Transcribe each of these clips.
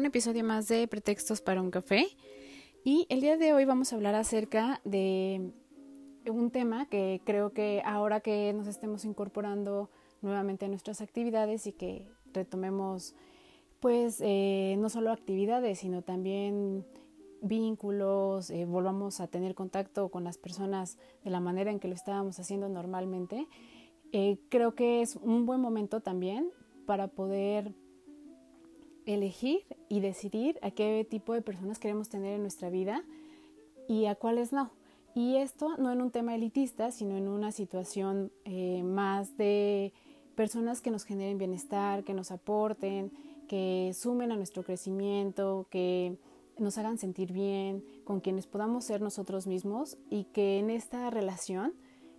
Un episodio más de Pretextos para un café. Y el día de hoy vamos a hablar acerca de un tema que creo que ahora que nos estemos incorporando nuevamente a nuestras actividades y que retomemos pues eh, no solo actividades sino también vínculos, eh, volvamos a tener contacto con las personas de la manera en que lo estábamos haciendo normalmente, eh, creo que es un buen momento también para poder elegir y decidir a qué tipo de personas queremos tener en nuestra vida y a cuáles no. Y esto no en un tema elitista, sino en una situación eh, más de personas que nos generen bienestar, que nos aporten, que sumen a nuestro crecimiento, que nos hagan sentir bien, con quienes podamos ser nosotros mismos y que en esta relación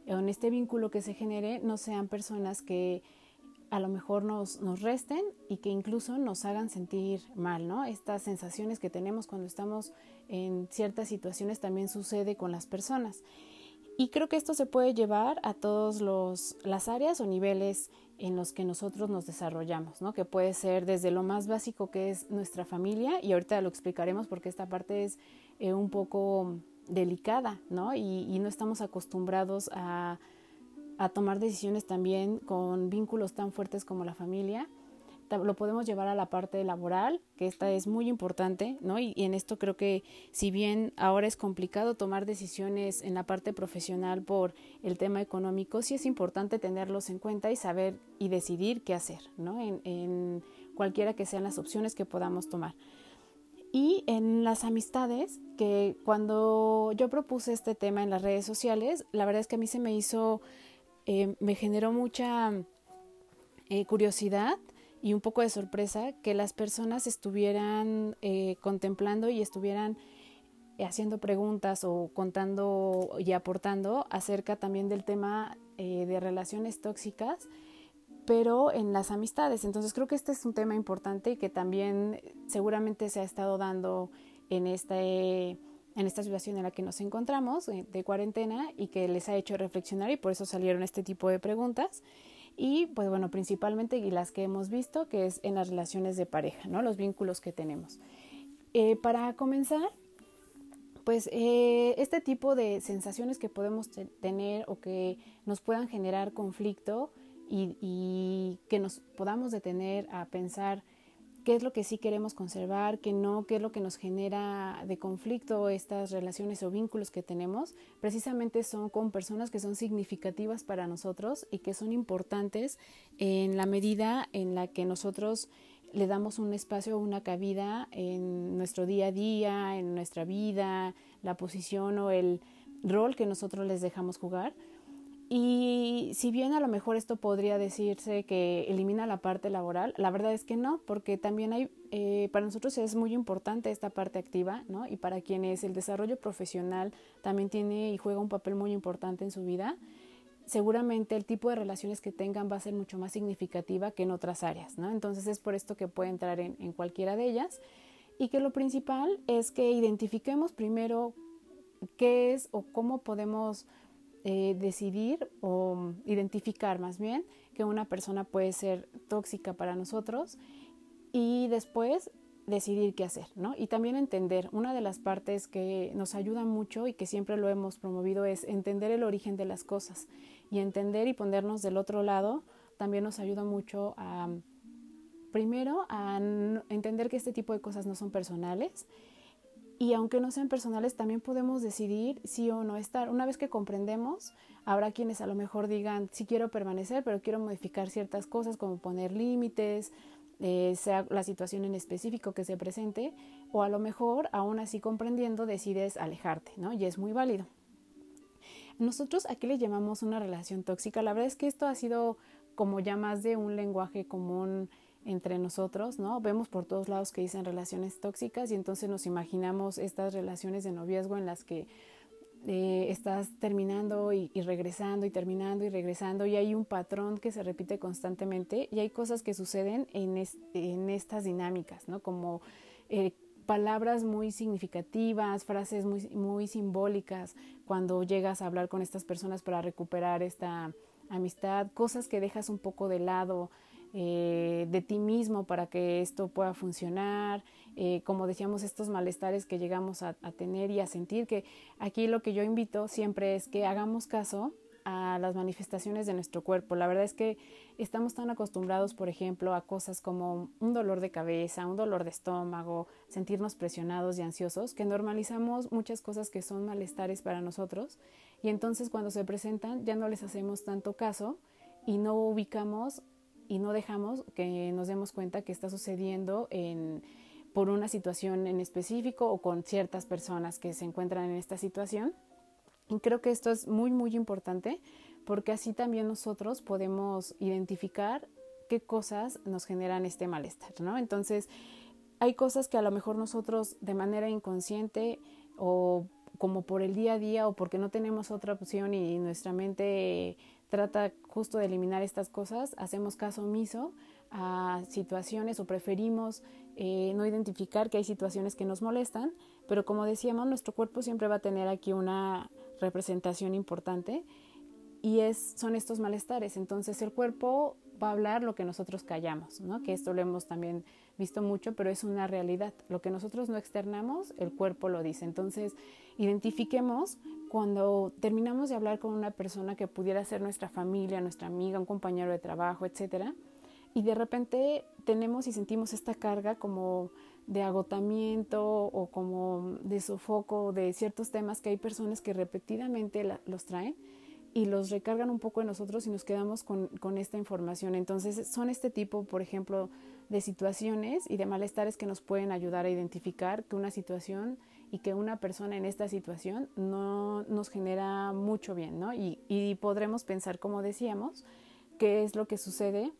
o en este vínculo que se genere no sean personas que a lo mejor nos, nos resten y que incluso nos hagan sentir mal, ¿no? Estas sensaciones que tenemos cuando estamos en ciertas situaciones también sucede con las personas. Y creo que esto se puede llevar a todas las áreas o niveles en los que nosotros nos desarrollamos, ¿no? Que puede ser desde lo más básico que es nuestra familia, y ahorita lo explicaremos porque esta parte es eh, un poco delicada, ¿no? y no estamos acostumbrados a a tomar decisiones también con vínculos tan fuertes como la familia. Lo podemos llevar a la parte laboral, que esta es muy importante, ¿no? Y, en esto creo que si bien ahora es complicado tomar decisiones en la parte profesional por el tema económico, sí es importante tenerlos en cuenta y saber y decidir qué hacer, ¿no? En, en cualquiera que sean las opciones que podamos tomar. Y en las amistades, que cuando yo propuse este tema en las redes sociales, la verdad es que a mí se me hizo eh, me generó mucha eh, curiosidad y un poco de sorpresa que las personas estuvieran eh, contemplando y estuvieran haciendo preguntas o contando y aportando acerca también del tema de relaciones tóxicas, pero en las amistades. Entonces creo que este es un tema importante y que también seguramente se ha estado dando en este en esta situación en la que nos encontramos eh, de cuarentena y que les ha hecho reflexionar y por eso salieron este tipo de preguntas. Y pues bueno, principalmente y las que hemos visto, que es en las relaciones de pareja, ¿no? Los vínculos que tenemos. Eh, para comenzar, pues eh, este tipo de sensaciones que podemos tener o que nos puedan generar conflicto y, y que nos podamos detener a pensar qué es lo que sí queremos conservar, qué no, qué es lo que nos genera de conflicto estas relaciones o vínculos que tenemos, precisamente son con personas que son significativas para nosotros y que son importantes en la medida en la que nosotros le damos un espacio o una cabida en nuestro día a día, en nuestra vida, la posición o el rol que nosotros les dejamos jugar y si bien a lo mejor esto podría decirse que elimina la parte laboral, la verdad es que no, porque también hay, eh, para nosotros es muy importante esta parte activa, ¿no? Y para quienes el desarrollo profesional también tiene y juega un papel muy importante en su vida, seguramente el tipo de relaciones que tengan va a ser mucho más significativa que en otras áreas, ¿no? Entonces es por esto que puede entrar en, en cualquiera de ellas y que lo principal es que identifiquemos primero qué es o cómo podemos eh, decidir o identificar más bien que una persona puede ser tóxica para nosotros y después decidir qué hacer, ¿no? Y también entender, una de las partes que nos ayuda mucho y que siempre lo hemos promovido es entender el origen de las cosas y entender y ponernos del otro lado también nos ayuda mucho a, primero, a entender que este tipo de cosas no son personales y aunque no sean personales, también podemos decidir sí o no estar. Una vez que comprendemos, habrá quienes a lo mejor digan, sí quiero permanecer, pero quiero modificar ciertas cosas como poner límites, eh, sea la situación en específico que se presente, o a lo mejor, aún así comprendiendo, decides alejarte, ¿no? Y es muy válido. Nosotros aquí le llamamos una relación tóxica. La verdad es que esto ha sido como ya más de un lenguaje común entre nosotros, ¿no? Vemos por todos lados que dicen relaciones tóxicas y entonces nos imaginamos estas relaciones de noviazgo en las que eh, estás terminando y, regresando y terminando y regresando y hay un patrón que se repite constantemente y hay cosas que suceden en, estas dinámicas, ¿no? Como eh, palabras muy significativas, frases muy, muy simbólicas cuando llegas a hablar con estas personas para recuperar esta amistad, cosas que dejas un poco de lado, eh, de ti mismo para que esto pueda funcionar, eh, como decíamos, estos malestares que llegamos a, tener y a sentir, que aquí lo que yo invito siempre es que hagamos caso a las manifestaciones de nuestro cuerpo. La verdad es que estamos tan acostumbrados, por ejemplo, a cosas como un dolor de cabeza, un dolor de estómago, sentirnos presionados y ansiosos, que normalizamos muchas cosas que son malestares para nosotros y entonces cuando se presentan ya no les hacemos tanto caso y no ubicamos y no dejamos que nos demos cuenta que está sucediendo en, por una situación en específico o con ciertas personas que se encuentran en esta situación. Y creo que esto es muy, muy importante porque así también nosotros podemos identificar qué cosas nos generan este malestar, ¿no? Entonces, hay cosas que a lo mejor nosotros de manera inconsciente o como por el día a día o porque no tenemos otra opción y nuestra mente trata justo de eliminar estas cosas, hacemos caso omiso a situaciones o preferimos eh, no identificar que hay situaciones que nos molestan, pero como decíamos, nuestro cuerpo siempre va a tener aquí una representación importante y es, son estos malestares. Entonces el cuerpo va a hablar lo que nosotros callamos, ¿no? que esto lo hemos también visto mucho, pero es una realidad. Lo que nosotros no externamos, el cuerpo lo dice. Entonces identifiquemos cuando terminamos de hablar con una persona que pudiera ser nuestra familia, nuestra amiga, un compañero de trabajo, etcétera, y de repente tenemos y sentimos esta carga como de agotamiento o como de sofoco de ciertos temas que hay personas que repetidamente los traen y los recargan un poco en nosotros y nos quedamos con, con, esta información. Entonces son este tipo, por ejemplo, de situaciones y de malestares que nos pueden ayudar a identificar que una situación y que una persona en esta situación no nos genera mucho bien, ¿no? Y, y podremos pensar, como decíamos, qué es lo que sucede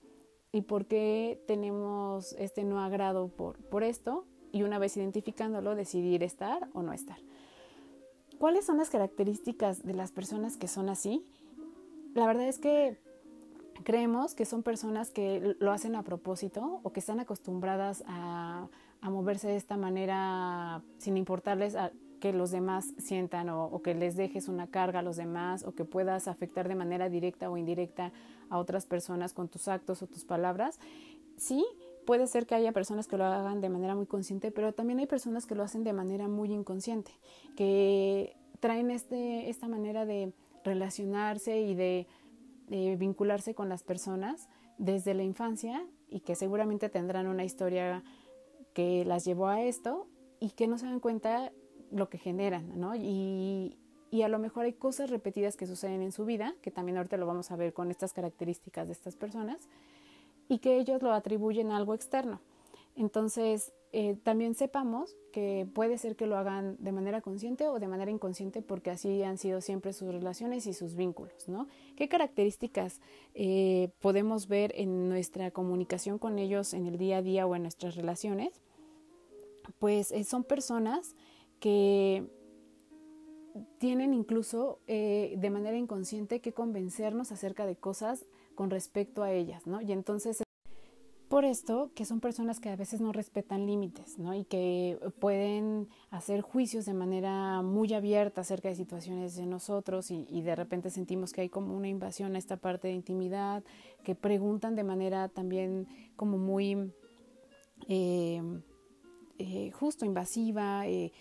y por qué tenemos este no agrado por, por esto y una vez identificándolo decidir estar o no estar. ¿Cuáles son las características de las personas que son así? La verdad es que creemos que son personas que lo hacen a propósito o que están acostumbradas a, moverse de esta manera sin importarles a que los demás sientan o, que les dejes una carga a los demás o que puedas afectar de manera directa o indirecta a otras personas con tus actos o tus palabras. Sí, puede ser que haya personas que lo hagan de manera muy consciente, pero también hay personas que lo hacen de manera muy inconsciente, que traen este, esta manera de relacionarse y de vincularse con las personas desde la infancia y que seguramente tendrán una historia que las llevó a esto y que no se dan cuenta lo que generan, ¿no? Y, y a lo mejor hay cosas repetidas que suceden en su vida, que también ahorita lo vamos a ver con estas características de estas personas, y que ellos lo atribuyen a algo externo. Entonces, eh, también sepamos que puede ser que lo hagan de manera consciente o de manera inconsciente porque así han sido siempre sus relaciones y sus vínculos, ¿no? ¿Qué características eh, podemos ver en nuestra comunicación con ellos en el día a día o en nuestras relaciones? Pues eh, son personas que tienen incluso de manera inconsciente que convencernos acerca de cosas con respecto a ellas, ¿no? Y entonces por esto, que son personas que a veces no respetan límites, ¿no? Y que pueden hacer juicios de manera muy abierta acerca de situaciones de nosotros y, de repente sentimos que hay como una invasión a esta parte de intimidad, que preguntan de manera también como muy eh, eh, justo, invasiva, eh,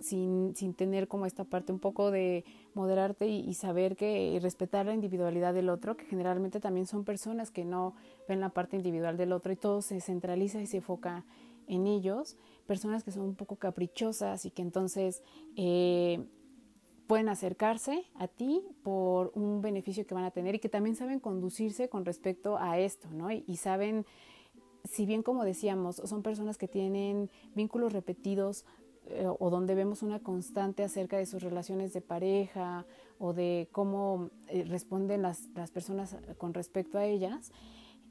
sin, sin, tener como esta parte un poco de moderarte y, saber que respetar la individualidad del otro, que generalmente también son personas que no ven la parte individual del otro y todo se centraliza y se enfoca en ellos, personas que son un poco caprichosas y que entonces eh, pueden acercarse a ti por un beneficio que van a tener y que también saben conducirse con respecto a esto, ¿no? y saben, si bien como decíamos, son personas que tienen vínculos repetidos, eh, o donde vemos una constante acerca de sus relaciones de pareja o de cómo eh, responden las, las, personas con respecto a ellas,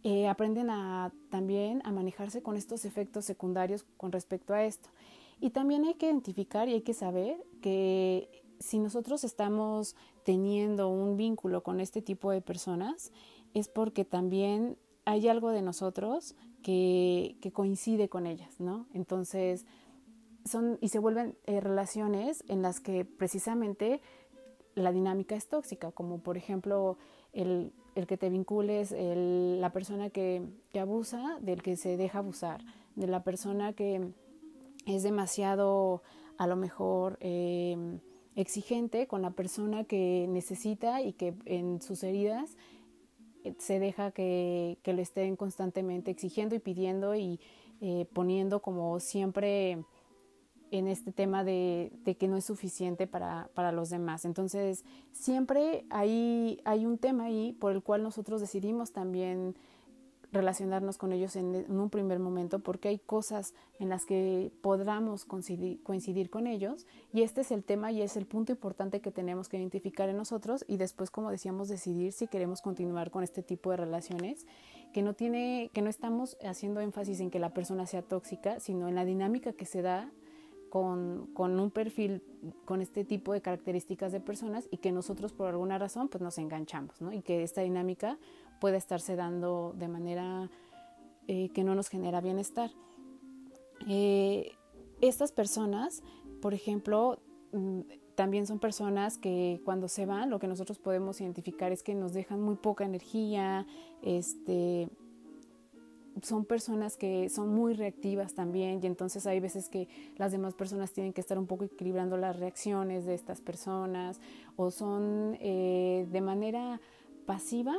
eh, aprenden a, también a manejarse con estos efectos secundarios con respecto a esto. Y también hay que identificar y hay que saber que si nosotros estamos teniendo un vínculo con este tipo de personas, es porque también hay algo de nosotros que, que coincide con ellas, ¿no? Entonces, son y se vuelven eh, relaciones en las que precisamente la dinámica es tóxica, como por ejemplo el, el que te vincules, el, la persona que, que, abusa del que se deja abusar, de la persona que es demasiado a lo mejor eh, exigente con la persona que necesita y que en sus heridas eh, se deja que, que lo estén constantemente exigiendo y pidiendo y eh, poniendo como siempre en este tema de, de, que no es suficiente para, para los demás. Entonces, siempre hay, hay un tema ahí por el cual nosotros decidimos también relacionarnos con ellos en, un primer momento porque hay cosas en las que podamos coincidir, coincidir, con ellos y este es el tema y es el punto importante que tenemos que identificar en nosotros y después como decíamos decidir si queremos continuar con este tipo de relaciones que no tiene que no estamos haciendo énfasis en que la persona sea tóxica sino en la dinámica que se da con, un perfil con este tipo de características de personas y que nosotros por alguna razón pues nos enganchamos y que esta dinámica puede estarse dando de manera eh, que no nos genera bienestar. Eh, estas personas, por ejemplo, mm, también son personas que cuando se van, lo que nosotros podemos identificar es que nos dejan muy poca energía, este, son personas que son muy reactivas también y entonces hay veces que las demás personas tienen que estar un poco equilibrando las reacciones de estas personas o son eh, de manera pasiva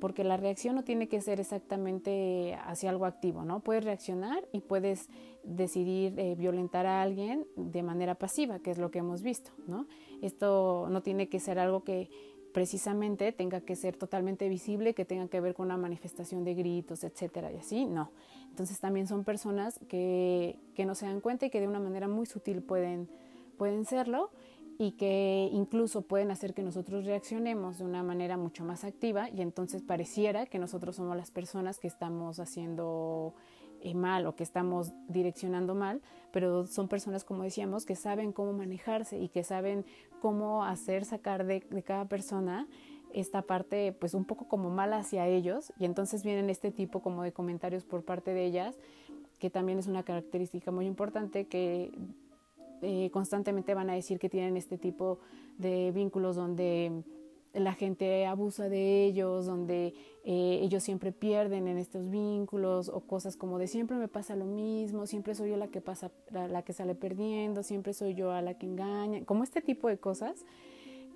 porque la reacción no tiene que ser exactamente hacia algo activo, ¿no? Puedes reaccionar y puedes decidir eh, violentar a alguien de manera pasiva, que es lo que hemos visto, ¿no? Esto no tiene que ser algo que precisamente tenga que ser totalmente visible, que tenga que ver con una manifestación de gritos, etcétera, y así, no. Entonces también son personas que, que no se dan cuenta y que de una manera muy sutil pueden, pueden serlo y que incluso pueden hacer que nosotros reaccionemos de una manera mucho más activa y entonces pareciera que nosotros somos las personas que estamos haciendo eh, mal o que estamos direccionando mal, pero son personas, como decíamos, que saben cómo manejarse y que saben cómo hacer sacar de, cada persona esta parte pues un poco como mala hacia ellos. Y entonces vienen este tipo como de comentarios por parte de ellas que también es una característica muy importante que eh, constantemente van a decir que tienen este tipo de vínculos donde la gente abusa de ellos, donde eh, ellos siempre pierden en estos vínculos o cosas como de siempre me pasa lo mismo, siempre soy yo la que pasa, la, que sale perdiendo, siempre soy yo a la que engaña, como este tipo de cosas.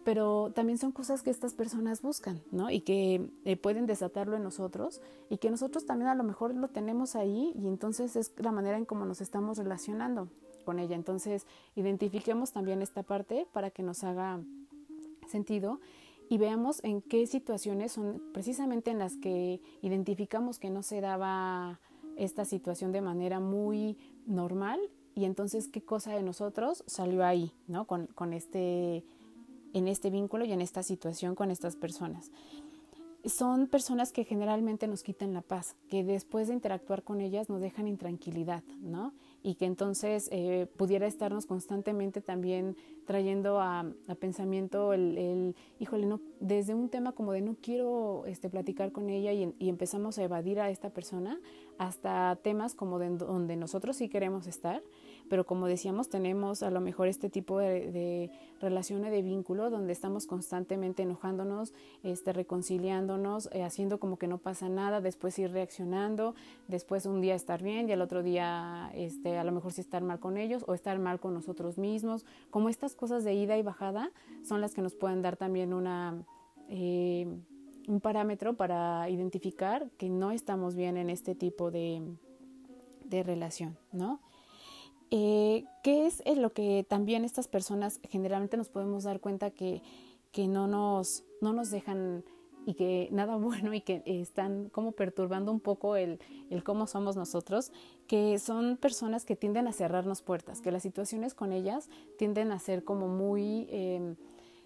Pero también son cosas que estas personas buscan, ¿no? Y que eh, pueden desatarlo en nosotros y que nosotros también a lo mejor lo tenemos ahí y entonces es la manera en cómo nos estamos relacionando con ella. Entonces, identifiquemos también esta parte para que nos haga sentido y veamos en qué situaciones son precisamente en las que identificamos que no se daba esta situación de manera muy normal y entonces qué cosa de nosotros salió ahí, ¿no? Con, con este, en este vínculo y en esta situación con estas personas son personas que generalmente nos quitan la paz, que después de interactuar con ellas nos dejan intranquilidad, ¿no? Y que entonces eh, pudiera estarnos constantemente también trayendo a, pensamiento el, el, híjole, no, desde un tema como de no quiero este, platicar con ella y, y empezamos a evadir a esta persona, hasta temas como de donde nosotros sí queremos estar, pero como decíamos, tenemos a lo mejor este tipo de, de relación de vínculo donde estamos constantemente enojándonos, este, reconciliándonos, eh, haciendo como que no pasa nada, después ir reaccionando, después un día estar bien y al otro día este, a lo mejor sí estar mal con ellos o estar mal con nosotros mismos. Como estas cosas de ida y bajada son las que nos pueden dar también una... Eh, un parámetro para identificar que no estamos bien en este tipo de, de relación, ¿no? Eh, ¿Qué es lo que también estas personas generalmente nos podemos dar cuenta que, que no, nos, no nos dejan y que nada bueno y que están como perturbando un poco el, el, cómo somos nosotros, que son personas que tienden a cerrarnos puertas, que las situaciones con ellas tienden a ser como muy eh,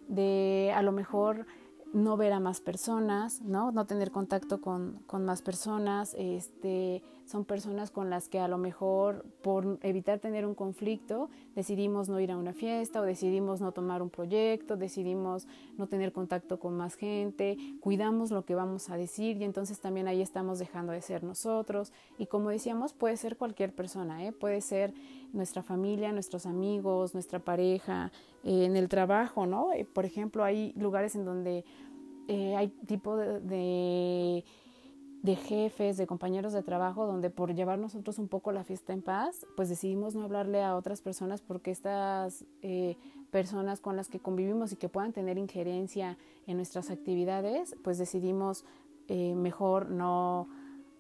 de a lo mejor no ver a más personas, ¿no? No tener contacto con, con, más personas, este, son personas con las que a lo mejor por evitar tener un conflicto decidimos no ir a una fiesta o decidimos no tomar un proyecto, decidimos no tener contacto con más gente, cuidamos lo que vamos a decir y entonces también ahí estamos dejando de ser nosotros y como decíamos puede ser cualquier persona, ¿eh? puede ser nuestra familia, nuestros amigos, nuestra pareja, eh, en el trabajo, ¿no? Eh, por ejemplo, hay lugares en donde eh, hay tipo de, de, jefes, de compañeros de trabajo, donde por llevar nosotros un poco la fiesta en paz, pues decidimos no hablarle a otras personas porque estas personas con las que convivimos y que puedan tener injerencia en nuestras actividades, pues decidimos mejor no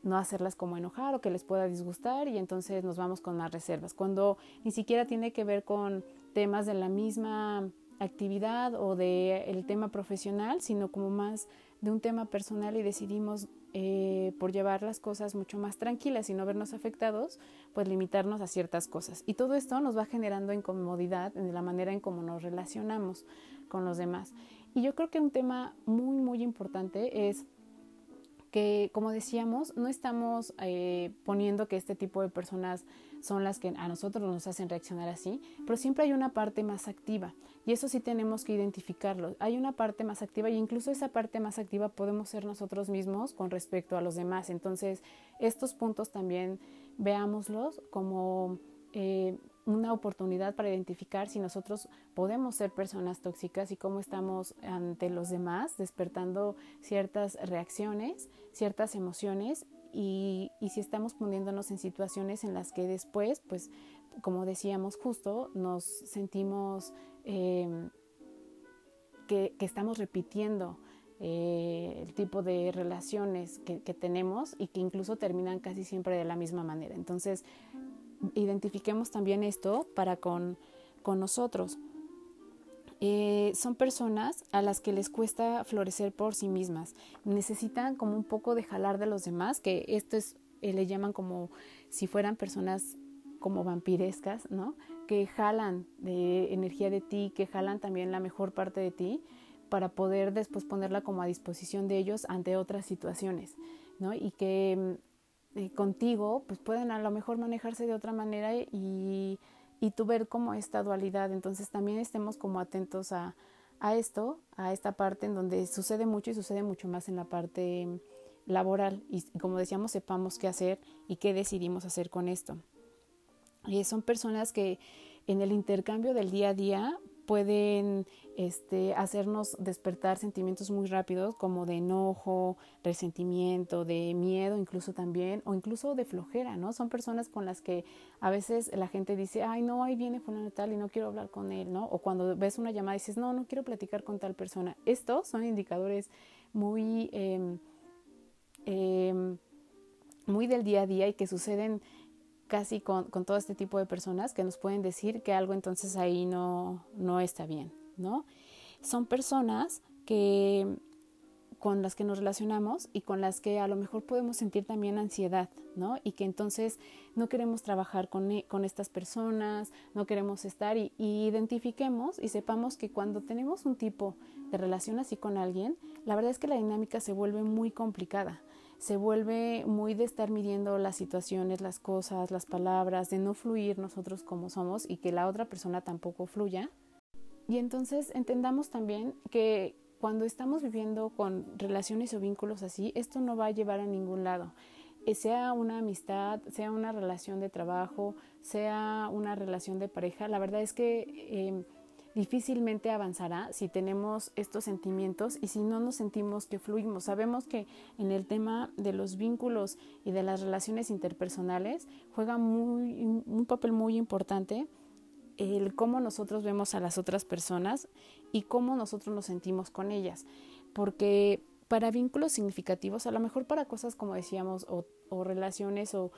no hacerlas como enojar o que les pueda disgustar y entonces nos vamos con más reservas. Cuando ni siquiera tiene que ver con temas de la misma actividad o de el tema profesional, sino como más de un tema personal y decidimos eh, por llevar las cosas mucho más tranquilas y no vernos afectados, pues limitarnos a ciertas cosas. Y todo esto nos va generando incomodidad en la manera en cómo nos relacionamos con los demás. Y yo creo que un tema muy, muy importante es que, como decíamos, no estamos eh, poniendo que este tipo de personas son las que a nosotros nos hacen reaccionar así, pero siempre hay una parte más activa y eso sí tenemos que identificarlo. Hay una parte más activa y incluso esa parte más activa podemos ser nosotros mismos con respecto a los demás. Entonces, estos puntos también veámoslos como eh, una oportunidad para identificar si nosotros podemos ser personas tóxicas y cómo estamos ante los demás, despertando ciertas reacciones, ciertas emociones y, si estamos poniéndonos en situaciones en las que después, pues, como decíamos justo, nos sentimos em, que, estamos repitiendo eh, el tipo de relaciones que, que, tenemos y que incluso terminan casi siempre de la misma manera. Entonces, identifiquemos también esto para con, con nosotros. Eh, son personas a las que les cuesta florecer por sí mismas. Necesitan como un poco de jalar de los demás, que esto es, eh, le llaman como si fueran personas como vampirescas, ¿no? Que jalan de energía de ti, que jalan también la mejor parte de ti para poder después ponerla como a disposición de ellos ante otras situaciones, ¿no? Y que eh, contigo, pues pueden a lo mejor manejarse de otra manera y, y tú ver como esta dualidad. Entonces también estemos como atentos a, a esto, a esta parte en donde sucede mucho y sucede mucho más en la parte laboral y como decíamos sepamos qué hacer y qué decidimos hacer con esto. Y son personas que en el intercambio del día a día pueden este, hacernos despertar sentimientos muy rápidos como de enojo, resentimiento, de miedo incluso también, o incluso de flojera, ¿no? Son personas con las que a veces la gente dice, ay, no, ahí viene fulano tal y no quiero hablar con él, ¿no? O cuando ves una llamada dices, no, no quiero platicar con tal persona. Estos son indicadores muy, eh, muy del día a día y que suceden casi con, con, todo este tipo de personas que nos pueden decir que algo entonces ahí no, no está bien, ¿no? Son personas que con las que nos relacionamos y con las que a lo mejor podemos sentir también ansiedad, ¿no? Y que entonces no queremos trabajar con, e, con estas personas, no queremos estar y, y, identifiquemos y sepamos que cuando tenemos un tipo de relación así con alguien, la verdad es que la dinámica se vuelve muy complicada se vuelve muy de estar midiendo las situaciones, las cosas, las palabras, de no fluir nosotros como somos y que la otra persona tampoco fluya. Y entonces entendamos también que cuando estamos viviendo con relaciones o vínculos así, esto no va a llevar a ningún lado. Eh, sea una amistad, sea una relación de trabajo, sea una relación de pareja, la verdad es que em, difícilmente avanzará si tenemos estos sentimientos y si no nos sentimos que fluimos. Sabemos que en el tema de los vínculos y de las relaciones interpersonales juega muy, un papel muy importante el cómo nosotros vemos a las otras personas y cómo nosotros nos sentimos con ellas. Porque para vínculos significativos, a lo mejor para cosas como decíamos, o, relaciones o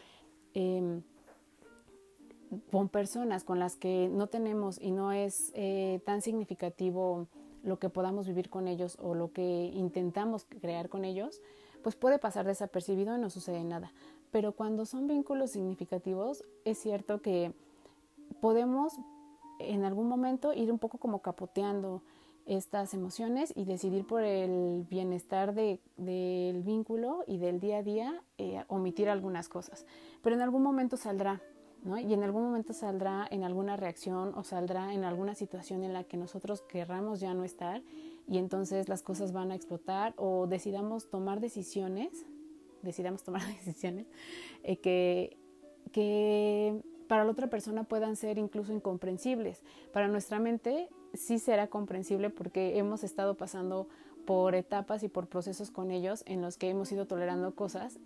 em, con personas con las que no tenemos y no es eh, tan significativo lo que podamos vivir con ellos o lo que intentamos crear con ellos, pues puede pasar desapercibido y no sucede nada. Pero cuando son vínculos significativos, es cierto que podemos en algún momento ir un poco como capoteando estas emociones y decidir por el bienestar de, del vínculo y del día a día eh, omitir algunas cosas. Pero en algún momento saldrá, ¿no? Y en algún momento saldrá en alguna reacción o saldrá en alguna situación en la que nosotros querramos ya no estar y entonces las cosas van a explotar o decidamos tomar decisiones, decidamos tomar decisiones eh, que, que para la otra persona puedan ser incluso incomprensibles. Para nuestra mente sí será comprensible porque hemos estado pasando por etapas y por procesos con ellos en los que hemos ido tolerando cosas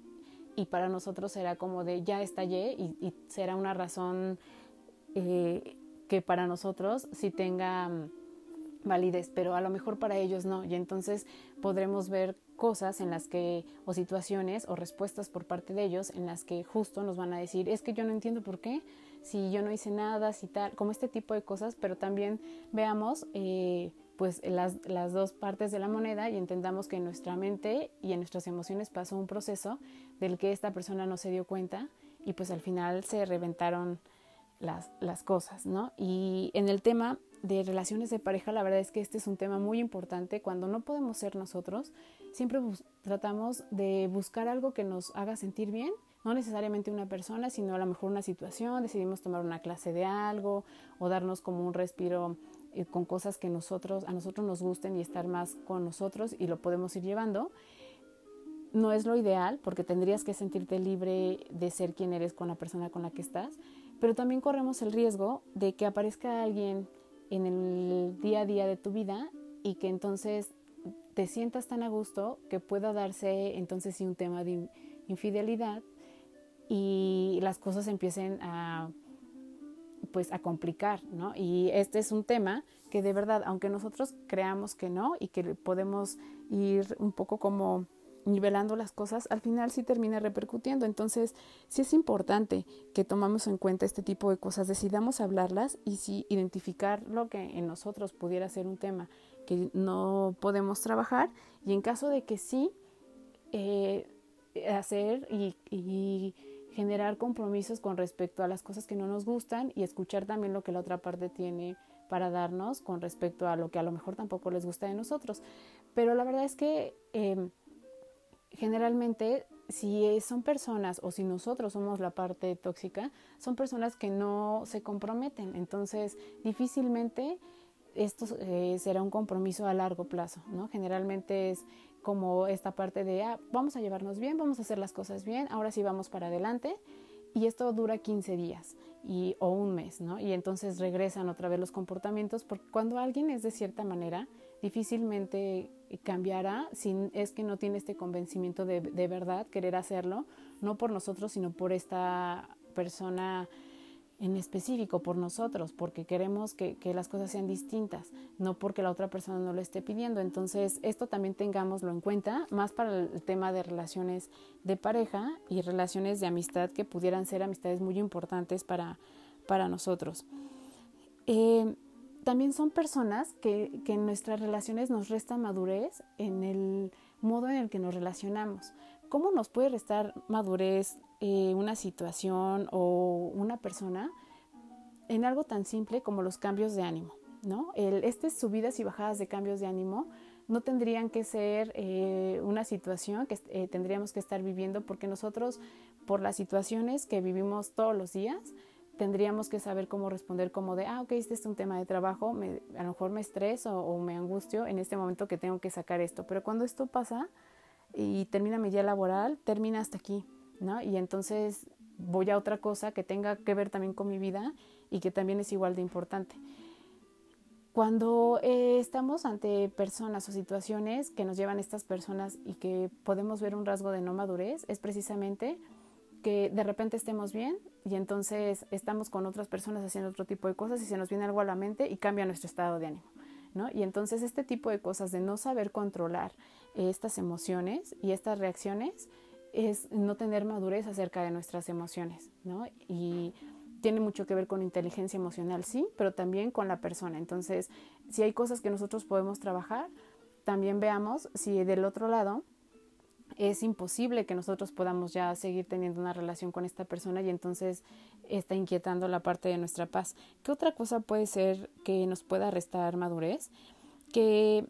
y para nosotros será como de ya estallé y, será una razón eh, que para nosotros sí tenga mm, validez, pero a lo mejor para ellos no. Y entonces podremos ver cosas en las que, o situaciones o respuestas por parte de ellos en las que justo nos van a decir, es que yo no entiendo por qué, si yo no hice nada, si tal, como este tipo de cosas, pero también veamos eh, pues las, las dos partes de la moneda y entendamos que en nuestra mente y en nuestras emociones pasó un proceso del que esta persona no se dio cuenta y pues al final se reventaron las, las cosas, ¿no? Y en el tema de relaciones de pareja, la verdad es que este es un tema muy importante. Cuando no podemos ser nosotros, siempre tratamos de buscar algo que nos haga sentir bien, no necesariamente una persona, sino a lo mejor una situación, decidimos tomar una clase de algo o darnos como un respiro eh, con cosas que nosotros, a nosotros nos gusten y estar más con nosotros y lo podemos ir llevando. No es lo ideal porque tendrías que sentirte libre de ser quien eres con la persona con la que estás, pero también corremos el riesgo de que aparezca alguien en el día a día de tu vida y que entonces te sientas tan a gusto que pueda darse entonces sí un tema de infidelidad y las cosas empiecen a pues a complicar, ¿no? Y este es un tema que de verdad, aunque nosotros creamos que no y que podemos ir un poco como nivelando las cosas, al final sí termina repercutiendo. Entonces, sí es importante que tomamos en cuenta este tipo de cosas, decidamos hablarlas y sí identificar lo que en nosotros pudiera ser un tema que no podemos trabajar y en caso de que sí, eh, hacer y, generar compromisos con respecto a las cosas que no nos gustan y escuchar también lo que la otra parte tiene para darnos con respecto a lo que a lo mejor tampoco les gusta de nosotros. Pero la verdad es que eh, generalmente si son personas o si nosotros somos la parte tóxica, son personas que no se comprometen. Entonces, difícilmente esto eh, será un compromiso a largo plazo, ¿no? Generalmente es como esta parte de, ah, vamos a llevarnos bien, vamos a hacer las cosas bien, ahora sí vamos para adelante. Y esto dura 15 días y, o un mes, ¿no? Y entonces regresan otra vez los comportamientos, porque cuando alguien es de cierta manera, difícilmente cambiará si es que no tiene este convencimiento de, de verdad, querer hacerlo, no por nosotros, sino por esta persona en específico, por nosotros, porque queremos que, que, las cosas sean distintas, no porque la otra persona no lo esté pidiendo. Entonces, esto también tengámoslo en cuenta, más para el tema de relaciones de pareja y relaciones de amistad que pudieran ser amistades muy importantes para, para nosotros. Eh, también son personas que, en nuestras relaciones nos restan madurez en el modo en el que nos relacionamos. ¿Cómo nos puede restar madurez eh, una situación o una persona en algo tan simple como los cambios de ánimo? ¿no? El, estas subidas y bajadas de cambios de ánimo no tendrían que ser eh, una situación que eh, tendríamos que estar viviendo porque nosotros, por las situaciones que vivimos todos los días, tendríamos que saber cómo responder como de, ah, ok, este es un tema de trabajo, me, a lo mejor me estreso o, me angustio en este momento que tengo que sacar esto. Pero cuando esto pasa y termina mi día laboral, termina hasta aquí, ¿no? Y entonces voy a otra cosa que tenga que ver también con mi vida y que también es igual de importante. Cuando eh, estamos ante personas o situaciones que nos llevan estas personas y que podemos ver un rasgo de no madurez, es precisamente que de repente estemos bien y entonces estamos con otras personas haciendo otro tipo de cosas y se nos viene algo a la mente y cambia nuestro estado de ánimo. ¿no? Y entonces este tipo de cosas de no saber controlar estas emociones y estas reacciones es no tener madurez acerca de nuestras emociones, ¿no? Y tiene mucho que ver con inteligencia emocional, sí, pero también con la persona. Entonces, si hay cosas que nosotros podemos trabajar, también veamos si del otro lado es imposible que nosotros podamos ya seguir teniendo una relación con esta persona y entonces está inquietando la parte de nuestra paz. ¿Qué otra cosa puede ser que nos pueda restar madurez? Que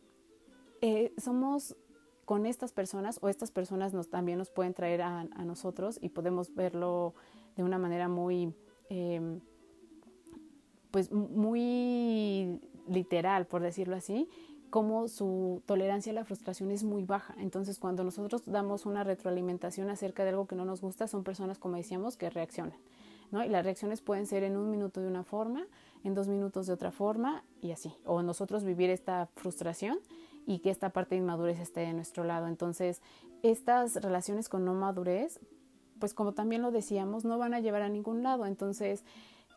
eh, somos con estas personas o estas personas nos, también nos pueden traer a, nosotros y podemos verlo de una manera muy, em, pues muy literal, por decirlo así, como su tolerancia a la frustración es muy baja. Entonces, cuando nosotros damos una retroalimentación acerca de algo que no nos gusta, son personas, como decíamos, que reaccionan. ¿no? Y las reacciones pueden ser en un minuto de una forma, en dos minutos de otra forma y así. O nosotros vivir esta frustración y que esta parte de inmadurez esté de nuestro lado. Entonces, estas relaciones con no madurez, pues como también lo decíamos, no van a llevar a ningún lado. Entonces,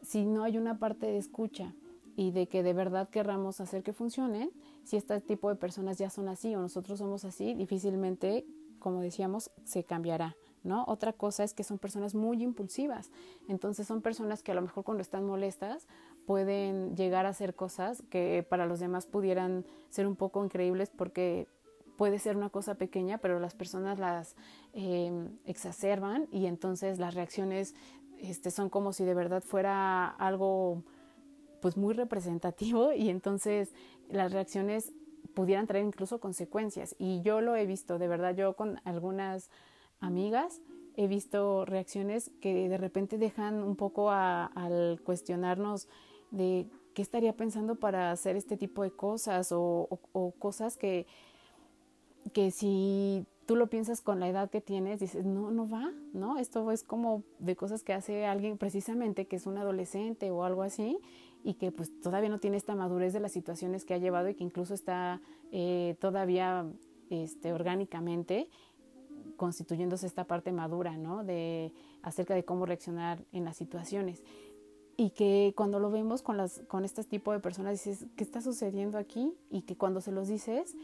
si no hay una parte de escucha, y de que de verdad querramos hacer que funcionen, si este tipo de personas ya son así o nosotros somos así, difícilmente, como decíamos, se cambiará. ¿No? Otra cosa es que son personas muy impulsivas. Entonces son personas que a lo mejor cuando están molestas pueden llegar a hacer cosas que para los demás pudieran ser un poco increíbles porque puede ser una cosa pequeña, pero las personas las eh, exacerban y entonces las reacciones este, son como si de verdad fuera algo pues muy representativo y entonces las reacciones pudieran traer incluso consecuencias. Y yo lo he visto, de verdad, yo con algunas amigas he visto reacciones que de repente dejan un poco al cuestionarnos de qué estaría pensando para hacer este tipo de cosas o, o cosas que, que si tú lo piensas con la edad que tienes, dices, no, no va, ¿no? Esto es como de cosas que hace alguien precisamente que es un adolescente o algo así y que pues todavía no tiene esta madurez de las situaciones que ha llevado y que incluso está eh, todavía este, orgánicamente constituyéndose esta parte madura, ¿no? De acerca de cómo reaccionar en las situaciones. Y que cuando lo vemos con, las, con este tipo de personas dices, ¿qué está sucediendo aquí? Y que cuando se los dices,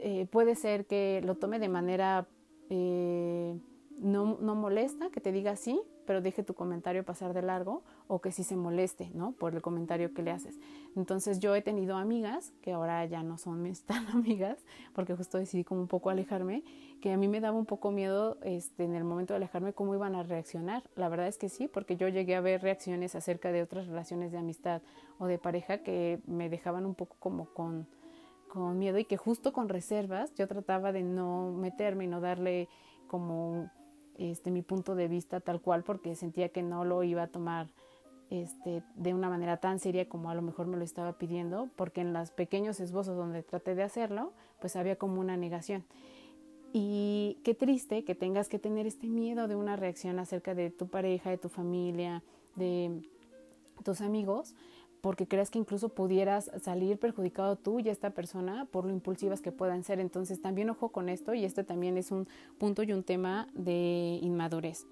eh, puede ser que lo tome de manera eh, no, molesta, que te diga sí, pero deje tu comentario pasar de largo o que sí se moleste, ¿no? Por el comentario que le haces. Entonces yo he tenido amigas, que ahora ya no son mis tan amigas, porque justo decidí como un poco alejarme, que a mí me daba un poco miedo este, en el momento de alejarme cómo iban a reaccionar. La verdad es que sí, porque yo llegué a ver reacciones acerca de otras relaciones de amistad o de pareja que me dejaban un poco como con, con miedo y que justo con reservas yo trataba de no meterme y no darle como este, mi punto de vista tal cual porque sentía que no lo iba a tomar este, de una manera tan seria como a lo mejor me lo estaba pidiendo, porque en los pequeños esbozos donde traté de hacerlo, pues había como una negación. Y qué triste que tengas que tener este miedo de una reacción acerca de tu pareja, de tu familia, de tus amigos, porque creas que incluso pudieras salir perjudicado tú y esta persona por lo impulsivas que puedan ser. Entonces también ojo con esto y este también es un punto y un tema de inmadurez.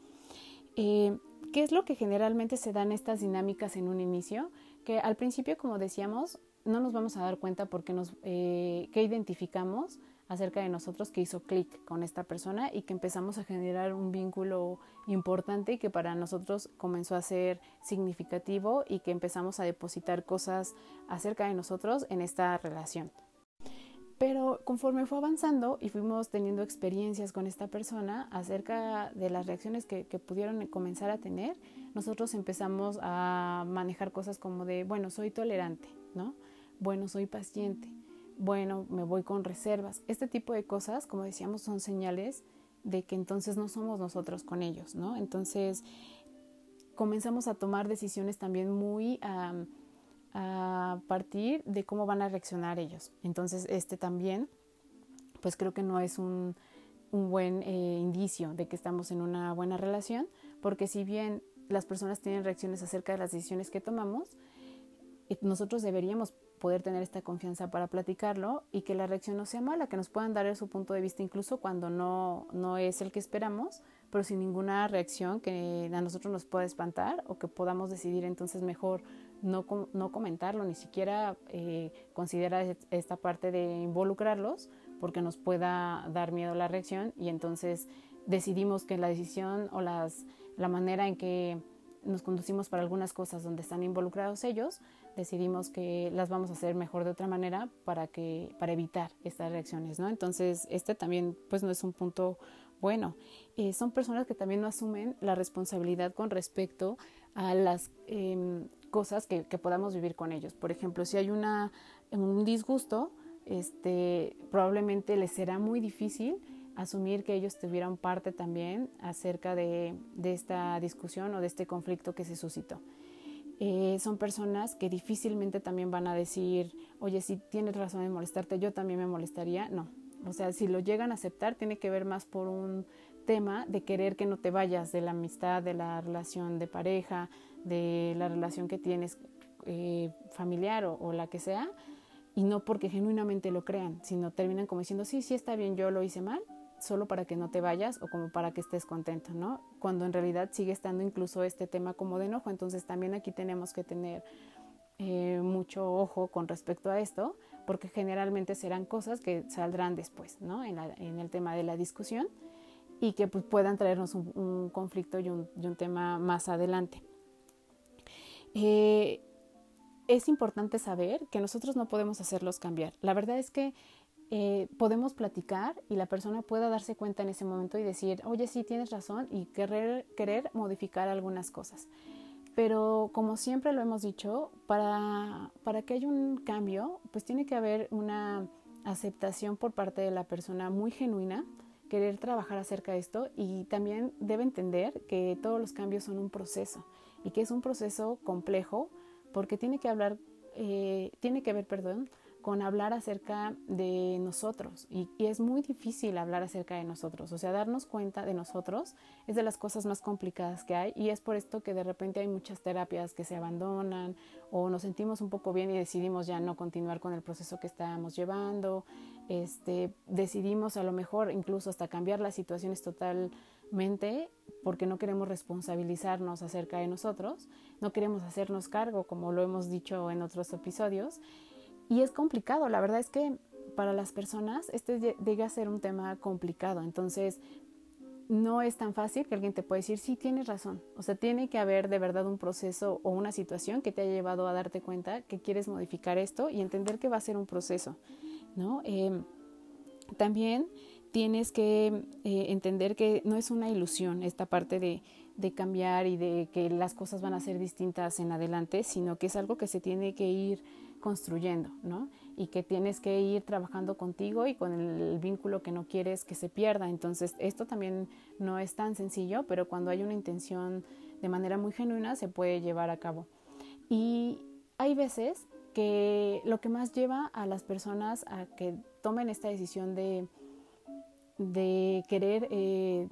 Eh, ¿Qué es lo que generalmente se dan estas dinámicas en un inicio? Que al principio, como decíamos, no nos vamos a dar cuenta porque nos, eh, identificamos acerca de nosotros que hizo clic con esta persona y que empezamos a generar un vínculo importante y que para nosotros comenzó a ser significativo y que empezamos a depositar cosas acerca de nosotros en esta relación. Pero conforme fue avanzando y fuimos teniendo experiencias con esta persona acerca de las reacciones que, que, pudieron comenzar a tener, nosotros empezamos a manejar cosas como de, bueno, soy tolerante, ¿no? Bueno, soy paciente, bueno, me voy con reservas. Este tipo de cosas, como decíamos, son señales de que entonces no somos nosotros con ellos, ¿no? Entonces comenzamos a tomar decisiones también muy a partir de cómo van a reaccionar ellos. Entonces este también, pues creo que no es un, buen eh, indicio de que estamos en una buena relación, porque si bien las personas tienen reacciones acerca de las decisiones que tomamos, eh, nosotros deberíamos poder tener esta confianza para platicarlo y que la reacción no sea mala, que nos puedan dar su punto de vista incluso cuando no, no es el que esperamos, pero sin ninguna reacción que a nosotros nos pueda espantar o que podamos decidir entonces mejor no, no comentarlo, ni siquiera eh, considerar esta parte de involucrarlos porque nos pueda dar miedo la reacción y entonces decidimos que la decisión o las, la manera en que nos conducimos para algunas cosas donde están involucrados ellos decidimos que las vamos a hacer mejor de otra manera para que para evitar estas reacciones, ¿no? Entonces, este también pues no es un punto bueno. Eh, son personas que también no asumen la responsabilidad con respecto a las em, cosas que, podamos vivir con ellos. Por ejemplo, si hay una, un disgusto, este, probablemente les será muy difícil asumir que ellos tuvieran parte también acerca de, de esta discusión o de este conflicto que se suscitó. Eh, son personas que difícilmente también van a decir, oye, si tienes razón en molestarte, yo también me molestaría. No, o sea, si lo llegan a aceptar, tiene que ver más por un tema de querer que no te vayas de la amistad, de la relación de pareja, de la relación que tienes eh, familiar o, o la que sea, y no porque genuinamente lo crean, sino terminan como diciendo, sí, sí está bien, yo lo hice mal, solo para que no te vayas o como para que estés contento, ¿no? Cuando en realidad sigue estando incluso este tema como de enojo. Entonces también aquí tenemos que tener eh, mucho ojo con respecto a esto, porque generalmente serán cosas que saldrán después, ¿no? En, el tema de la discusión y que pues, puedan traernos un, conflicto y un, tema más adelante. Eh, es importante saber que nosotros no podemos hacerlos cambiar. La verdad es que eh, podemos platicar y la persona pueda darse cuenta en ese momento y decir, oye, sí, tienes razón y querer, querer modificar algunas cosas. Pero como siempre lo hemos dicho, para, para que haya un cambio, pues tiene que haber una aceptación por parte de la persona muy genuina, querer trabajar acerca de esto y también debe entender que todos los cambios son un proceso y que es un proceso complejo porque tiene que hablar, eh, tiene que ver, perdón, con hablar acerca de nosotros. Y, es muy difícil hablar acerca de nosotros, o sea, darnos cuenta de nosotros es de las cosas más complicadas que hay. Y es por esto que de repente hay muchas terapias que se abandonan o nos sentimos un poco bien y decidimos ya no continuar con el proceso que estábamos llevando, este, decidimos a lo mejor incluso hasta cambiar las situaciones totalmente porque no queremos responsabilizarnos acerca de nosotros, no queremos hacernos cargo como lo hemos dicho en otros episodios y es complicado, la verdad es que para las personas este llega a ser un tema complicado, entonces no es tan fácil que alguien te pueda decir, sí, tienes razón. O sea, tiene que haber de verdad un proceso o una situación que te haya llevado a darte cuenta que quieres modificar esto y entender que va a ser un proceso, ¿no? Em, también tienes que eh, entender que no es una ilusión esta parte de, de cambiar y de que las cosas van a ser distintas en adelante, sino que es algo que se tiene que ir construyendo, ¿no? Y que tienes que ir trabajando contigo y con el vínculo que no quieres que se pierda. Entonces, esto también no es tan sencillo, pero cuando hay una intención de manera muy genuina se puede llevar a cabo. Y hay veces que lo que más lleva a las personas a que tomen esta decisión de, de querer eh,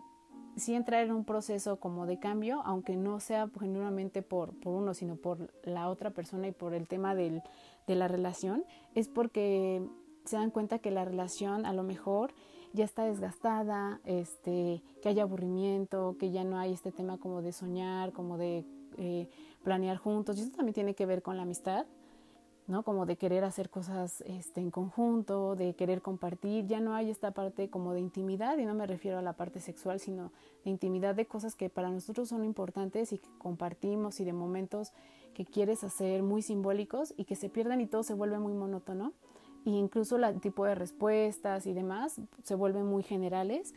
sí entrar en un proceso como de cambio, aunque no sea genuinamente por, por uno, sino por la otra persona y por el tema del, de la relación, es porque se dan cuenta que la relación a lo mejor ya está desgastada, este, que hay aburrimiento, que ya no hay este tema como de soñar, como de eh, planear juntos. Y eso también tiene que ver con la amistad, ¿no? Como de querer hacer cosas este, en conjunto, de querer compartir. Ya no hay esta parte como de intimidad, y no me refiero a la parte sexual, sino de intimidad de cosas que para nosotros son importantes y que compartimos y de momentos que quieres hacer muy simbólicos y que se pierden y todo se vuelve muy monótono. E incluso el tipo de respuestas y demás se vuelven muy generales.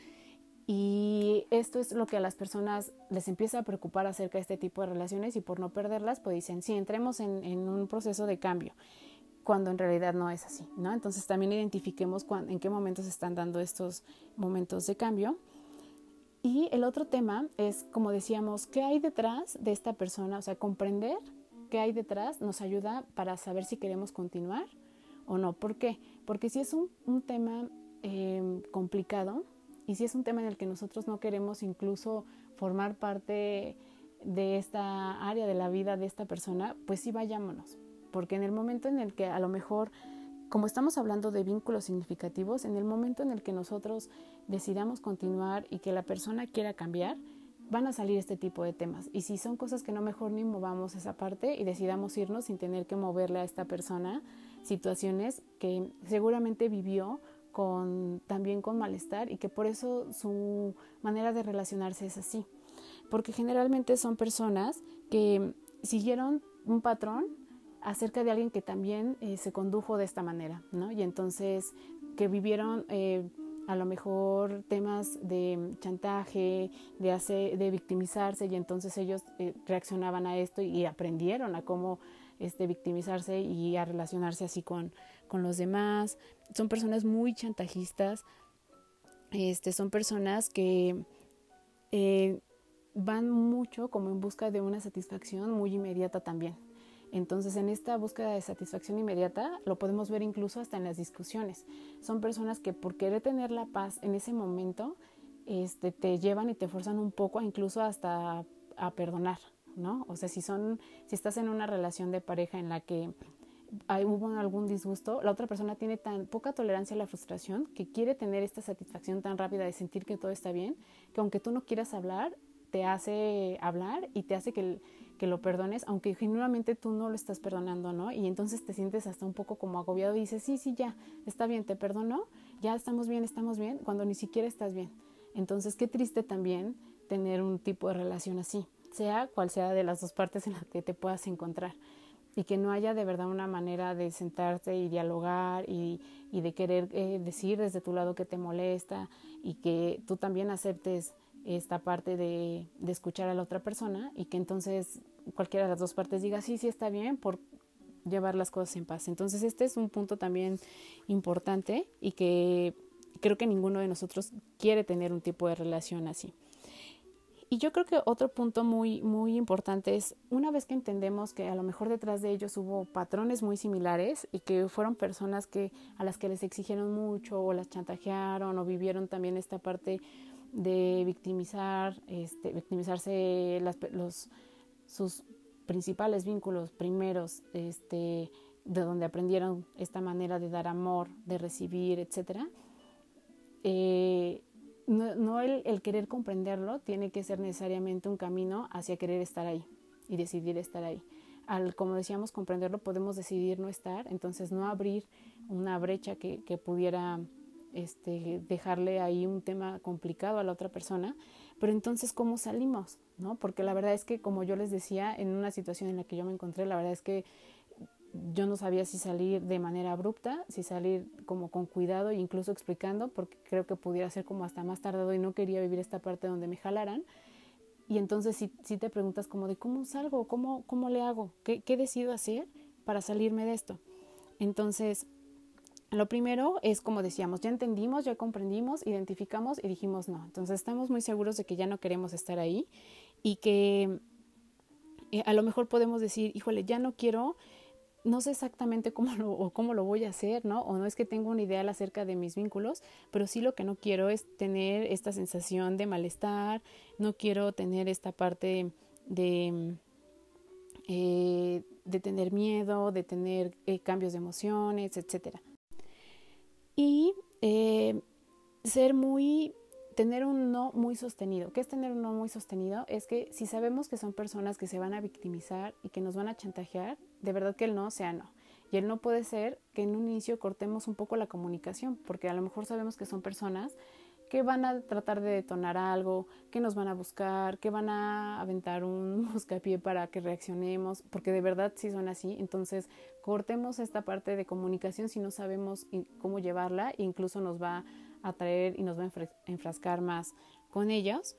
Y esto es lo que a las personas les empieza a preocupar acerca de este tipo de relaciones y por no perderlas, pues dicen, sí, entremos en, un proceso de cambio, cuando en realidad no es así, ¿no? Entonces también identifiquemos en qué momentos están dando estos momentos de cambio. Y el otro tema es, como decíamos, ¿qué hay detrás de esta persona? O sea, comprender qué hay detrás nos ayuda para saber si queremos continuar o no. ¿Por qué? Porque si es un, tema em, complicado y si es un tema en el que nosotros no queremos incluso formar parte de esta área de la vida de esta persona, pues sí vayámonos. Porque en el momento en el que a lo mejor, como estamos hablando de vínculos significativos, en el momento en el que nosotros decidamos continuar y que la persona quiera cambiar, van a salir este tipo de temas. Y si son cosas que no mejor ni movamos esa parte y decidamos irnos sin tener que moverle a esta persona situaciones que seguramente vivió con, también con malestar y que por eso su manera de relacionarse es así. Porque generalmente son personas que siguieron un patrón acerca de alguien que también eh, se condujo de esta manera, ¿no? Y entonces que vivieron eh, a lo mejor temas de chantaje, de, de victimizarse y entonces ellos eh, reaccionaban a esto y aprendieron a cómo este, victimizarse y a relacionarse así con, con los demás. Son personas muy chantajistas, este, son personas que eh, van mucho como en busca de una satisfacción muy inmediata también. Entonces, en esta búsqueda de satisfacción inmediata, lo podemos ver incluso hasta en las discusiones. Son personas que por querer tener la paz en ese momento, este, te llevan y te forzan un poco, incluso hasta a perdonar, ¿no? O sea, si son, si estás en una relación de pareja en la que hay, hubo algún disgusto, la otra persona tiene tan poca tolerancia a la frustración que quiere tener esta satisfacción tan rápida de sentir que todo está bien, que aunque tú no quieras hablar, te hace hablar y te hace que, que lo perdones, aunque genuinamente tú no lo estás perdonando, ¿no? Y entonces te sientes hasta un poco como agobiado y dices, sí, sí, ya, está bien, te perdono, ya estamos bien, estamos bien, cuando ni siquiera estás bien. Entonces, qué triste también tener un tipo de relación así, sea cual sea de las dos partes en las que te puedas encontrar y que no haya de verdad una manera de sentarte y dialogar y, y de querer eh, decir desde tu lado que te molesta y que tú también aceptes esta parte de, de, escuchar a la otra persona y que entonces cualquiera de las dos partes diga sí, sí está bien por llevar las cosas en paz. Entonces este es un punto también importante y que creo que ninguno de nosotros quiere tener un tipo de relación así. Y yo creo que otro punto muy, muy importante es, una vez que entendemos que a lo mejor detrás de ellos hubo patrones muy similares y que fueron personas que, a las que les exigieron mucho o las chantajearon o vivieron también esta parte de victimizar, este, victimizarse los, sus principales vínculos primeros, este, de donde aprendieron esta manera de dar amor, de recibir, etcétera. Eh, no, no el, el, querer comprenderlo tiene que ser necesariamente un camino hacia querer estar ahí y decidir estar ahí. Al, como decíamos, comprenderlo, podemos decidir no estar, entonces no abrir una brecha que, que pudiera este, dejarle ahí un tema complicado a la otra persona, pero entonces ¿cómo salimos? ¿No? Porque la verdad es que, como yo les decía, en una situación en la que yo me encontré, la verdad es que yo no sabía si salir de manera abrupta, si salir como con cuidado e incluso explicando, porque creo que pudiera ser como hasta más tardado y no quería vivir esta parte donde me jalaran. Y entonces si, si te preguntas como de cómo salgo, cómo, cómo le hago, ¿Qué, qué decido hacer para salirme de esto. Entonces, lo primero es, como decíamos, ya entendimos, ya comprendimos, identificamos y dijimos no. Entonces estamos muy seguros de que ya no queremos estar ahí y que eh, a lo mejor podemos decir, híjole, ya no quiero, no sé exactamente cómo lo, o cómo lo voy a hacer, ¿no? O no es que tengo una idea acerca de mis vínculos, pero sí lo que no quiero es tener esta sensación de malestar, no quiero tener esta parte de... Eh, de tener miedo, de tener eh, cambios de emociones, etcétera y eh, ser muy, tener un no muy sostenido. ¿Qué es tener un no muy sostenido? Es que si sabemos que son personas que se van a victimizar y que nos van a chantajear, de verdad que el no sea no. Y el no puede ser que en un inicio cortemos un poco la comunicación, porque a lo mejor sabemos que son personas que van a tratar de detonar algo, que nos van a buscar, que van a aventar un buscapié para que reaccionemos, porque de verdad sí son así. Entonces, cortemos esta parte de comunicación si no sabemos cómo llevarla, incluso nos va a atraer y nos va a enfrascar más con ellos.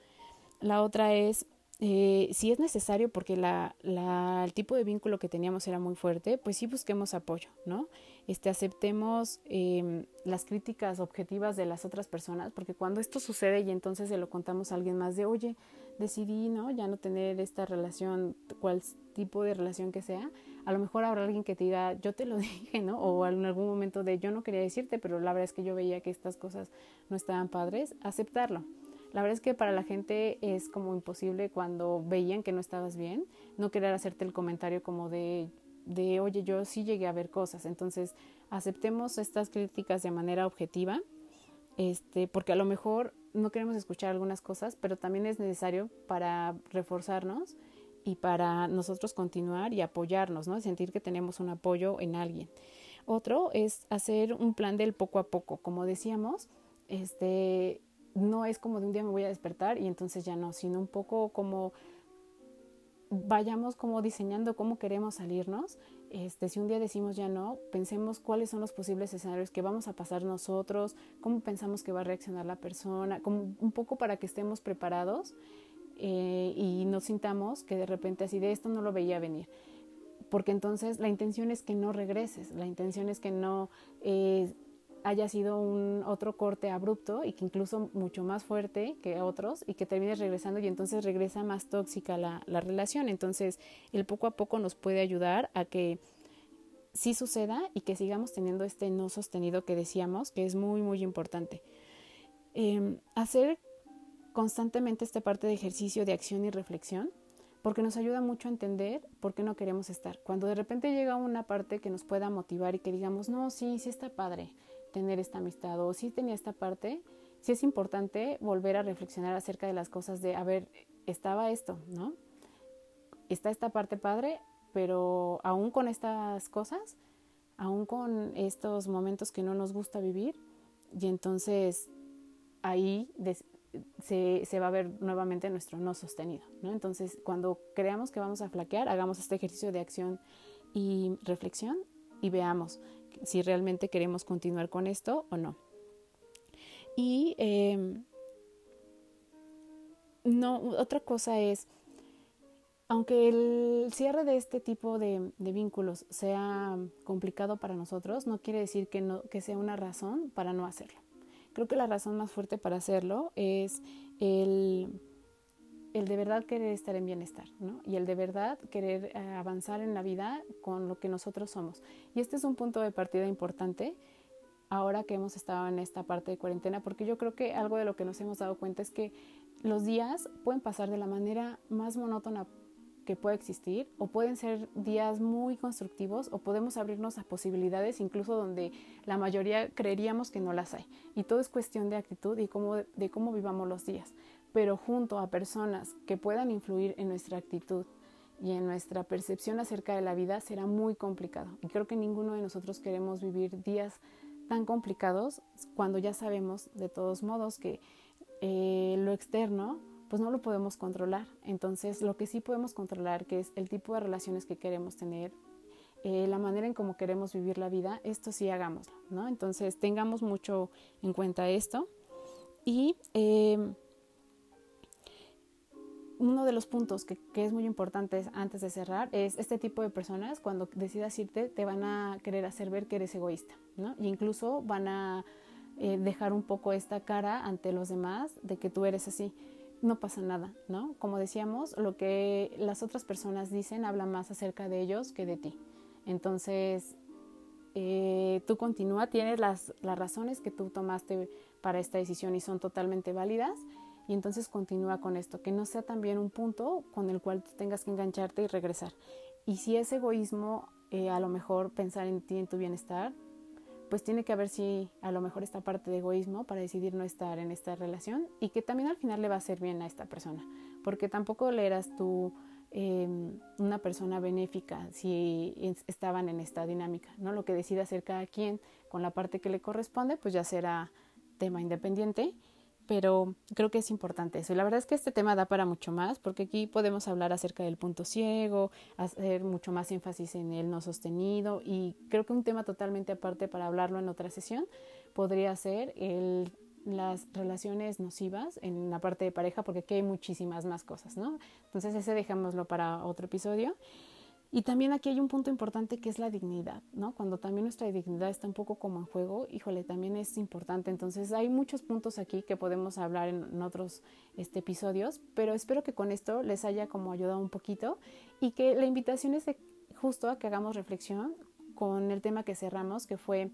La otra es eh, si es necesario, porque la, la, el tipo de vínculo que teníamos era muy fuerte, pues sí busquemos apoyo, ¿no? Este, aceptemos eh, las críticas objetivas de las otras personas, porque cuando esto sucede y entonces se lo contamos a alguien más de, oye, decidí, ¿no? Ya no tener esta relación, cual tipo de relación que sea, a lo mejor habrá alguien que te diga, yo te lo dije, ¿no? O en algún momento de, yo no quería decirte, pero la verdad es que yo veía que estas cosas no estaban padres, aceptarlo la verdad es que para la gente es como imposible cuando veían que no estabas bien, no querer hacerte el comentario como de, de oye, yo sí llegué a ver cosas. Entonces, aceptemos estas críticas de manera objetiva, este, porque a lo mejor no queremos escuchar algunas cosas, pero también es necesario para reforzarnos y para nosotros continuar y apoyarnos, ¿no? Sentir que tenemos un apoyo en alguien. Otro es hacer un plan del poco a poco. Como decíamos, este, no es como de un día me voy a despertar y entonces ya no, sino un poco como vayamos como diseñando cómo queremos salirnos este, si un día decimos ya no, pensemos cuáles son los posibles escenarios que vamos a pasar nosotros, cómo pensamos que va a reaccionar la persona, como un poco para que estemos preparados eh, y no sintamos que de repente así de esto no lo veía venir. Porque entonces la intención es que no regreses, la intención es que no eh, haya sido un otro corte abrupto y que incluso mucho más fuerte que otros y que termines regresando y entonces regresa más tóxica la, la relación. Entonces el poco a poco nos puede ayudar a que sí suceda y que sigamos teniendo este no sostenido que decíamos, que es muy, muy importante. Em, hacer constantemente esta parte de ejercicio de acción y reflexión, porque nos ayuda mucho a entender por qué no queremos estar. Cuando de repente llega una parte que nos pueda motivar y que digamos, no, sí, sí está padre, tener esta amistad o si tenía esta parte, sí es importante volver a reflexionar acerca de las cosas de, a ver, estaba esto, ¿no? Está esta parte padre, pero aún con estas cosas, aún con estos momentos que no nos gusta vivir, y entonces ahí se, se, va a ver nuevamente nuestro no sostenido, ¿no? Entonces, cuando creamos que vamos a flaquear, hagamos este ejercicio de acción y reflexión y veamos si realmente queremos continuar con esto o no. Y em, no, otra cosa es, aunque el cierre de este tipo de, vínculos sea complicado para nosotros, no quiere decir que, no, que sea una razón para no hacerlo. Creo que la razón más fuerte para hacerlo es el el de verdad querer estar en bienestar, ¿no? Y el de verdad querer eh, avanzar en la vida con lo que nosotros somos. Y este es un punto de partida importante ahora que hemos estado en esta parte de cuarentena, porque yo creo que algo de lo que nos hemos dado cuenta es que los días pueden pasar de la manera más monótona que puede existir, o pueden ser días muy constructivos, o podemos abrirnos a posibilidades incluso donde la mayoría creeríamos que no las hay. Y todo es cuestión de actitud y de cómo vivamos los días pero junto a personas que puedan influir en nuestra actitud y en nuestra percepción acerca de la vida será muy complicado. Y creo que ninguno de nosotros queremos vivir días tan complicados cuando ya sabemos de todos modos que eh, lo externo pues no lo podemos controlar. Entonces lo que sí podemos controlar que es el tipo de relaciones que queremos tener, eh, la manera en cómo queremos vivir la vida, esto sí hagámoslo, ¿no? Entonces tengamos mucho en cuenta esto y eh, uno de los puntos que, es muy importante antes de cerrar es este tipo de personas cuando decidas irte te van a querer hacer ver que eres egoísta, ¿no? Y incluso van a eh, dejar un poco esta cara ante los demás de que tú eres así. No pasa nada, ¿no? Como decíamos, lo que las otras personas dicen habla más acerca de ellos que de ti. Entonces, eh, tú continúa, tienes las, las razones que tú tomaste para esta decisión y son totalmente válidas y entonces continúa con esto, que no sea también un punto con el cual tengas que engancharte y regresar. Y si es egoísmo, eh, a lo mejor pensar en ti, en tu bienestar, pues tiene que haber si a lo mejor esta parte de egoísmo para decidir no estar en esta relación y que también al final le va a hacer bien a esta persona, porque tampoco le eras tú em, una persona benéfica si estaban en esta dinámica, ¿no? Lo que decida hacer cada quien con la parte que le corresponde, pues ya será tema independiente pero creo que es importante eso. Y la verdad es que este tema da para mucho más, porque aquí podemos hablar acerca del punto ciego, hacer mucho más énfasis en el no sostenido, y creo que un tema totalmente aparte para hablarlo en otra sesión podría ser el, las relaciones nocivas en la parte de pareja, porque aquí hay muchísimas más cosas, ¿no? Entonces ese dejémoslo para otro episodio. Y también aquí hay un punto importante que es la dignidad, ¿no? Cuando también nuestra dignidad está un poco como en juego, híjole, también es importante. Entonces hay muchos puntos aquí que podemos hablar en, otros este, episodios, pero espero que con esto les haya como ayudado un poquito y que la invitación es justo a que hagamos reflexión con el tema que cerramos, que fue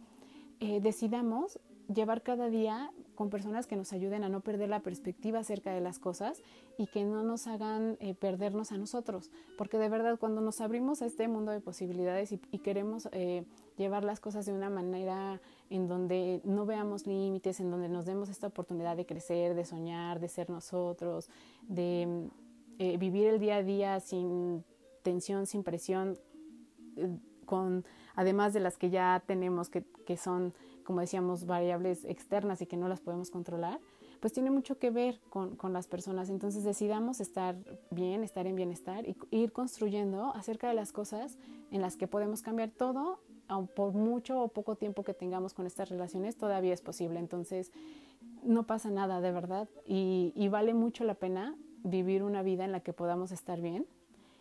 eh, decidamos llevar cada día con personas que nos ayuden a no perder la perspectiva acerca de las cosas y que no nos hagan eh, perdernos a nosotros. Porque de verdad cuando nos abrimos a este mundo de posibilidades y, queremos eh, llevar las cosas de una manera en donde no veamos límites, en donde nos demos esta oportunidad de crecer, de soñar, de ser nosotros, de eh, vivir el día a día sin tensión, sin presión, con además de las que ya tenemos que, que son como decíamos, variables externas y que no las podemos controlar, pues tiene mucho que ver con, con las personas. Entonces decidamos estar bien, estar en bienestar y ir construyendo acerca de las cosas en las que podemos cambiar todo, por mucho o poco tiempo que tengamos con estas relaciones, todavía es posible. Entonces no pasa nada de verdad y, y vale mucho la pena vivir una vida en la que podamos estar bien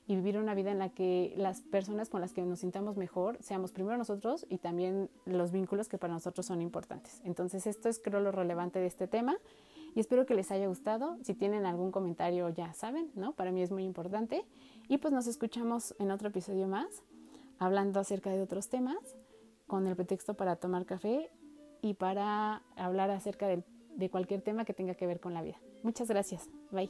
y vivir una vida en la que las personas con las que nos sintamos mejor seamos primero nosotros y también los vínculos que para nosotros son importantes. Entonces esto es creo lo relevante de este tema y espero que les haya gustado. Si tienen algún comentario ya saben, ¿no? Para mí es muy importante. Y pues nos escuchamos en otro episodio más hablando acerca de otros temas con el pretexto para tomar café y para hablar acerca de, de cualquier tema que tenga que ver con la vida. Muchas gracias. Bye.